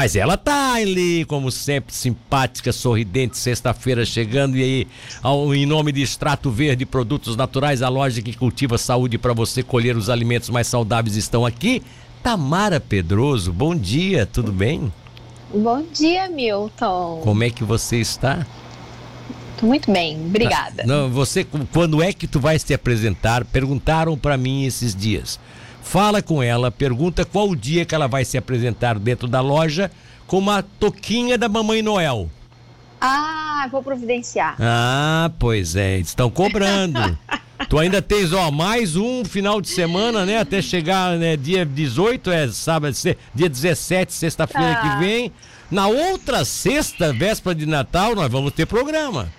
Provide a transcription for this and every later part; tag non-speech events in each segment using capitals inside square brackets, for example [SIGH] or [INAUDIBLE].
Mas ela tá ali, como sempre, simpática, sorridente, sexta-feira chegando e aí, ao, em nome de Extrato Verde Produtos Naturais, a loja que cultiva saúde para você colher os alimentos mais saudáveis estão aqui. Tamara Pedroso, bom dia, tudo bem? Bom dia, Milton. Como é que você está? Tô muito bem, obrigada. Não, você, quando é que tu vai se apresentar? Perguntaram para mim esses dias. Fala com ela, pergunta qual o dia que ela vai se apresentar dentro da loja com uma toquinha da Mamãe Noel. Ah, vou providenciar. Ah, pois é, estão cobrando. [LAUGHS] tu ainda tens, ó, mais um final de semana, né? Até chegar, né, dia 18, é sábado, dia 17, sexta-feira que vem. Na outra sexta, véspera de Natal, nós vamos ter programa.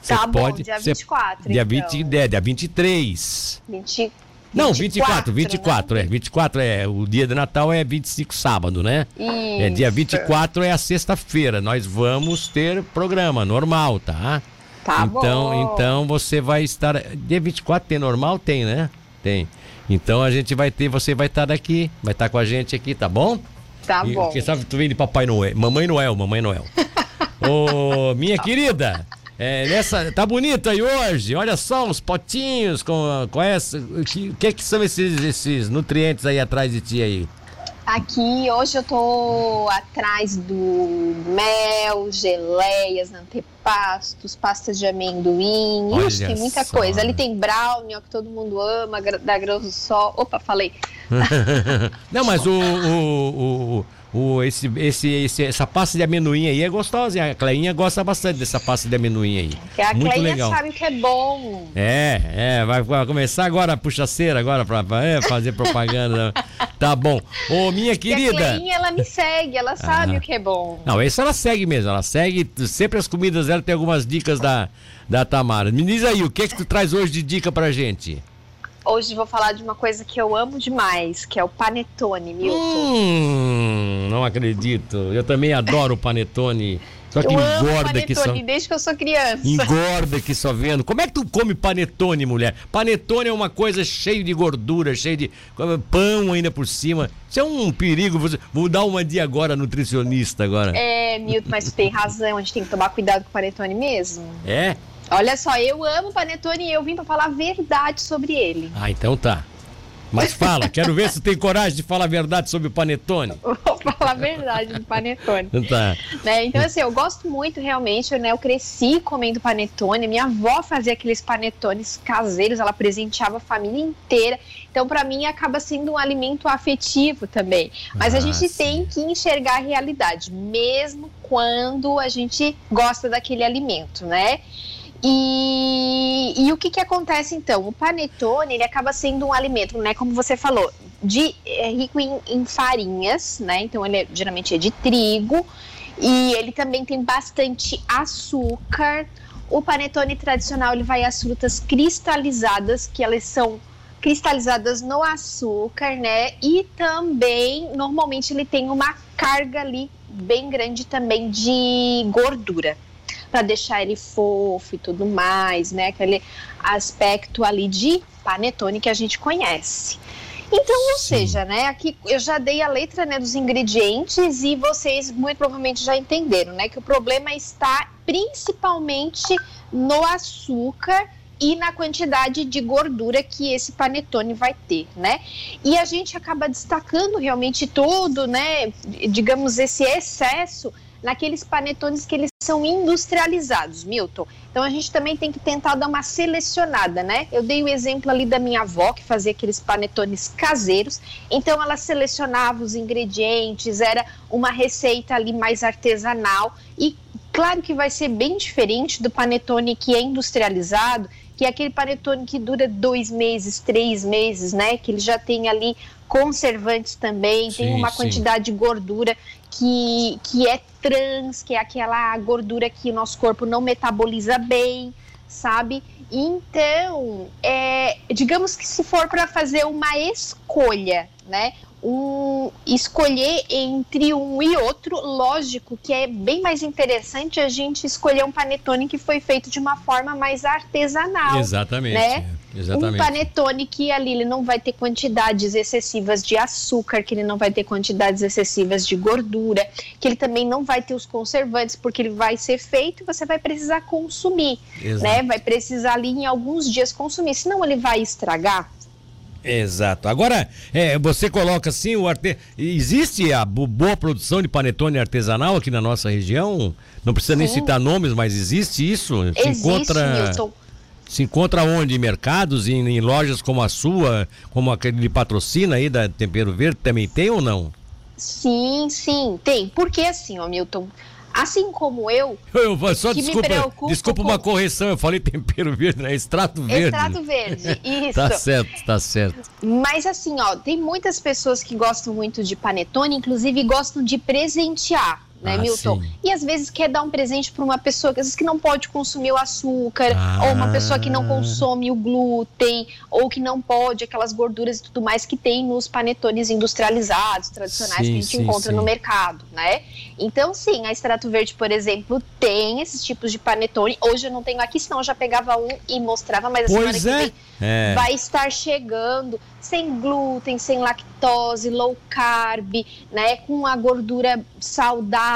Cê tá pode, bom, dia 24, dia, então. 20, é, dia 23. 20, não, 24, 24, né? é. 24 é. O dia de Natal é 25 sábado, né? Isso. É dia 24 é a sexta-feira. Nós vamos ter programa normal, tá? Tá então, bom. Então você vai estar. Dia 24 tem normal? Tem, né? Tem. Então a gente vai ter, você vai estar aqui, vai estar com a gente aqui, tá bom? Tá e, bom. Quem sabe tu vem de Papai Noel. Mamãe Noel, Mamãe Noel. [LAUGHS] Ô, minha querida. É, nessa, tá bonito aí hoje. Olha só os potinhos com, com essa. O que, que, que são esses, esses nutrientes aí atrás de ti aí? Aqui hoje eu tô atrás do mel, geleias, antepastos, pastas de amendoim. Olha Ixi, tem muita só. coisa. Ali tem brownie, ó, que todo mundo ama, da Grão do Sol. Opa, falei. [LAUGHS] Não, mas o, o, o o, esse, esse, esse, essa pasta de amendoim aí é gostosa. A Cleinha gosta bastante dessa pasta de amendoim aí. Que a Muito Cleinha legal. sabe que é bom. É, é, vai, vai começar agora a puxaceira agora pra, pra é, fazer propaganda. [LAUGHS] tá bom. Ô, minha querida. A Cleinha, ela me segue, ela sabe ah. o que é bom. Não, esse ela segue mesmo. Ela segue sempre as comidas dela, tem algumas dicas da, da Tamara. Me diz aí, o que é que tu traz hoje de dica pra gente? Hoje vou falar de uma coisa que eu amo demais, que é o panetone, Milton. Hum, não acredito. Eu também adoro o panetone. Só que eu engorda que só. desde que eu sou criança. Engorda que só vendo. Como é que tu come panetone, mulher? Panetone é uma coisa cheia de gordura, cheia de pão ainda por cima. Isso é um perigo. Vou dar uma de agora nutricionista agora. É, Milton, mas tu tem razão. A gente tem que tomar cuidado com o panetone mesmo. É? Olha só, eu amo panetone e eu vim para falar a verdade sobre ele. Ah, então tá. Mas fala, quero ver se tem coragem de falar a verdade sobre o panetone. [LAUGHS] Vou falar a verdade do panetone. [LAUGHS] tá. Né? Então, assim, eu gosto muito realmente, né? Eu cresci comendo panetone. Minha avó fazia aqueles panetones caseiros, ela presenteava a família inteira. Então, para mim, acaba sendo um alimento afetivo também. Mas ah, a gente sim. tem que enxergar a realidade, mesmo quando a gente gosta daquele alimento, né? E, e o que, que acontece então? O panetone ele acaba sendo um alimento, né? Como você falou, de, é rico em, em farinhas, né? Então ele é, geralmente é de trigo e ele também tem bastante açúcar. O panetone tradicional ele vai às frutas cristalizadas, que elas são cristalizadas no açúcar, né? E também normalmente ele tem uma carga ali bem grande também de gordura para deixar ele fofo e tudo mais, né? Aquele aspecto ali de panetone que a gente conhece. Então, ou seja, né, aqui eu já dei a letra né, dos ingredientes e vocês muito provavelmente já entenderam, né, que o problema está principalmente no açúcar e na quantidade de gordura que esse panetone vai ter, né? E a gente acaba destacando realmente todo, né, digamos, esse excesso naqueles panetones que eles são industrializados, Milton. Então a gente também tem que tentar dar uma selecionada, né? Eu dei o exemplo ali da minha avó que fazia aqueles panetones caseiros. Então ela selecionava os ingredientes, era uma receita ali mais artesanal e claro que vai ser bem diferente do panetone que é industrializado, que é aquele panetone que dura dois meses, três meses, né? Que ele já tem ali conservantes também, sim, tem uma sim. quantidade de gordura que, que é trans, que é aquela gordura que o nosso corpo não metaboliza bem, sabe? Então, é, digamos que se for para fazer uma escolha, né? Um, escolher entre um e outro, lógico que é bem mais interessante a gente escolher um panetone que foi feito de uma forma mais artesanal. Exatamente. Né? Exatamente. Um panetone que ali ele não vai ter quantidades excessivas de açúcar, que ele não vai ter quantidades excessivas de gordura, que ele também não vai ter os conservantes, porque ele vai ser feito e você vai precisar consumir, Exato. né? Vai precisar ali em alguns dias consumir, senão ele vai estragar. Exato. Agora, é, você coloca assim, o arte... existe a boa produção de panetone artesanal aqui na nossa região? Não precisa Sim. nem citar nomes, mas existe isso? Existe, encontra... Milton. Se encontra onde? Em mercados, em, em, lojas como a sua, como aquele de patrocina aí da Tempero Verde, também tem ou não? Sim, sim, tem. Porque assim, ó, Milton, assim como eu. [LAUGHS] eu só desculpa, desculpa com... uma correção, eu falei tempero verde, né? Extrato verde. Extrato verde, [LAUGHS] isso. tá certo, tá certo. Mas assim, ó, tem muitas pessoas que gostam muito de panetone, inclusive gostam de presentear né, ah, Milton? Sim. E às vezes quer dar um presente para uma pessoa que às vezes que não pode consumir o açúcar, ah. ou uma pessoa que não consome o glúten, ou que não pode aquelas gorduras e tudo mais que tem nos panetones industrializados, tradicionais sim, que a gente sim, encontra no mercado, né? Então, sim, a Extrato Verde, por exemplo, tem esses tipos de panetone. Hoje eu não tenho aqui, senão eu já pegava um e mostrava, mas a pois semana é. que vem é. vai estar chegando sem glúten, sem lactose, low carb, né, com a gordura saudável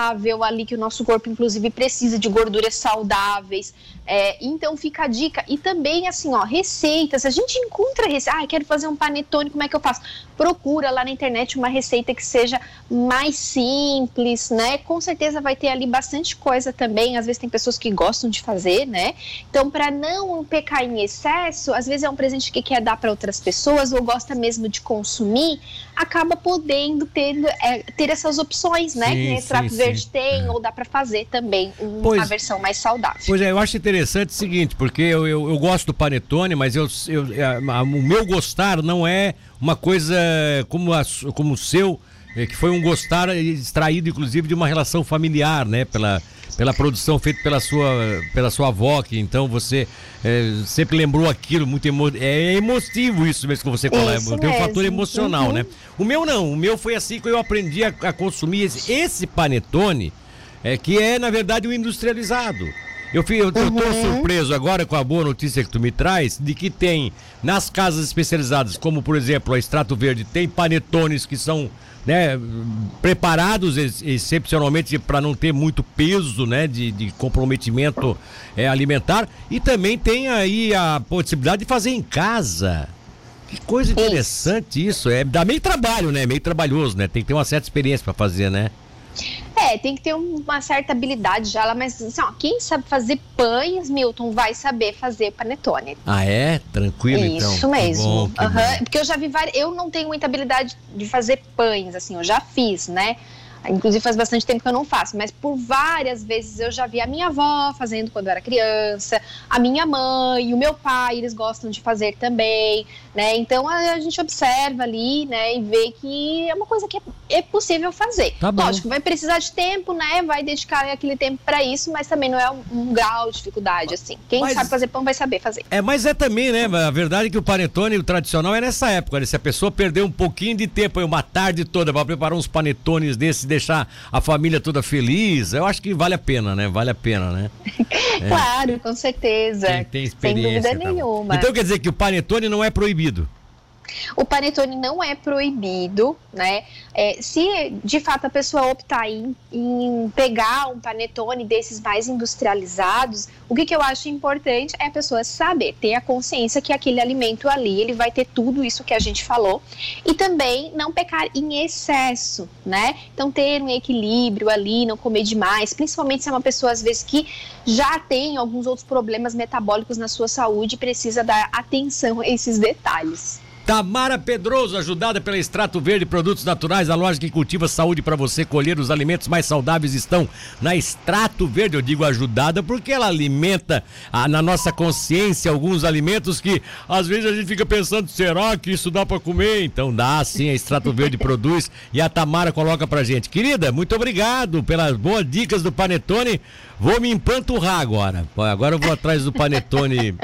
ali que o nosso corpo inclusive precisa de gorduras saudáveis. É, então fica a dica e também assim, ó, receitas. A gente encontra receita, ah, quero fazer um panetone, como é que eu faço? Procura lá na internet uma receita que seja mais simples, né? Com certeza vai ter ali bastante coisa também. Às vezes tem pessoas que gostam de fazer, né? Então, para não pecar em excesso, às vezes é um presente que quer dar para outras pessoas ou gosta mesmo de consumir, acaba podendo ter, é, ter essas opções, né? Sim, que o extrato verde sim. tem, é. ou dá para fazer também uma pois, versão mais saudável. Pois é, eu acho interessante o seguinte, porque eu, eu, eu gosto do panetone, mas eu, eu, a, o meu gostar não é uma coisa como, a, como o seu, é, que foi um gostar extraído, inclusive, de uma relação familiar, né? Pela, pela produção feita pela sua, pela sua avó, que então você é, sempre lembrou aquilo, muito emo é emotivo isso mesmo que você fala, tem um fator emocional, uhum. né? O meu não, o meu foi assim que eu aprendi a, a consumir esse, esse panetone, é, que é na verdade o um industrializado. Eu, fui, eu, uhum. eu tô uhum. surpreso agora com a boa notícia que tu me traz, de que tem nas casas especializadas, como por exemplo a Extrato Verde, tem panetones que são né, preparados ex excepcionalmente para não ter muito peso né, de, de comprometimento é, alimentar. E também tem aí a possibilidade de fazer em casa. Que coisa interessante isso. isso. É, dá meio trabalho, né? Meio trabalhoso, né? Tem que ter uma certa experiência para fazer, né? É, tem que ter uma certa habilidade já, mas assim, ó, quem sabe fazer pães, Milton, vai saber fazer panetone. Ah, é? Tranquilo, Isso então. Isso mesmo. Bom, uhum. Porque eu já vi várias. Eu não tenho muita habilidade de fazer pães, assim, eu já fiz, né? Inclusive faz bastante tempo que eu não faço, mas por várias vezes eu já vi a minha avó fazendo quando eu era criança, a minha mãe, o meu pai, eles gostam de fazer também, né? Então a, gente observa ali, né, e vê que é uma coisa que é, é possível fazer. Tá bom. Lógico, vai precisar de tempo, né? Vai dedicar aquele tempo para isso, mas também não é um, um, grau de dificuldade assim. Quem mas, sabe fazer pão vai saber fazer. É, mas é também, né? A verdade é que o panetone o tradicional é nessa época, né? Se a pessoa perder um pouquinho de tempo, uma tarde toda para preparar uns panetones desses deixar a família toda feliz, eu acho que vale a pena, né? Vale a pena, né? É. [LAUGHS] claro, com certeza. Quem tem experiência. Sem dúvida tá nenhuma. Então quer dizer que o panetone não é proibido? O panetone não é proibido, né? É, se de fato a pessoa optar em, em, pegar um panetone desses mais industrializados, o que, que eu acho importante é a pessoa saber, ter a consciência que aquele alimento ali ele vai ter tudo isso que a gente falou e também não pecar em excesso, né? Então ter um equilíbrio ali, não comer demais, principalmente se é uma pessoa às vezes que já tem alguns outros problemas metabólicos na sua saúde e precisa dar atenção a esses detalhes. Tamara Pedroso, ajudada pela Extrato Verde Produtos Naturais, a loja que cultiva saúde para você colher os alimentos mais saudáveis estão na Extrato Verde. Eu digo ajudada porque ela alimenta a, na nossa consciência alguns alimentos que às vezes a gente fica pensando, será que isso dá para comer? Então dá sim, a Extrato Verde [LAUGHS] produz e a Tamara coloca pra gente. Querida, muito obrigado pelas boas dicas do Panetone. Vou me empanturrar agora. Agora eu vou atrás do Panetone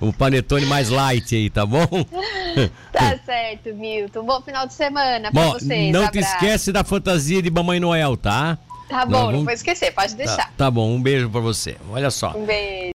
um panetone mais light aí, tá bom? [LAUGHS] tá certo, Milton. Bom final de semana pra bom, vocês. Não Abraço. te esquece da fantasia de Mamãe Noel, tá? Tá bom, Nós não vou esquecer, pode deixar. Tá, tá bom, um beijo pra você. Olha só. Um beijo.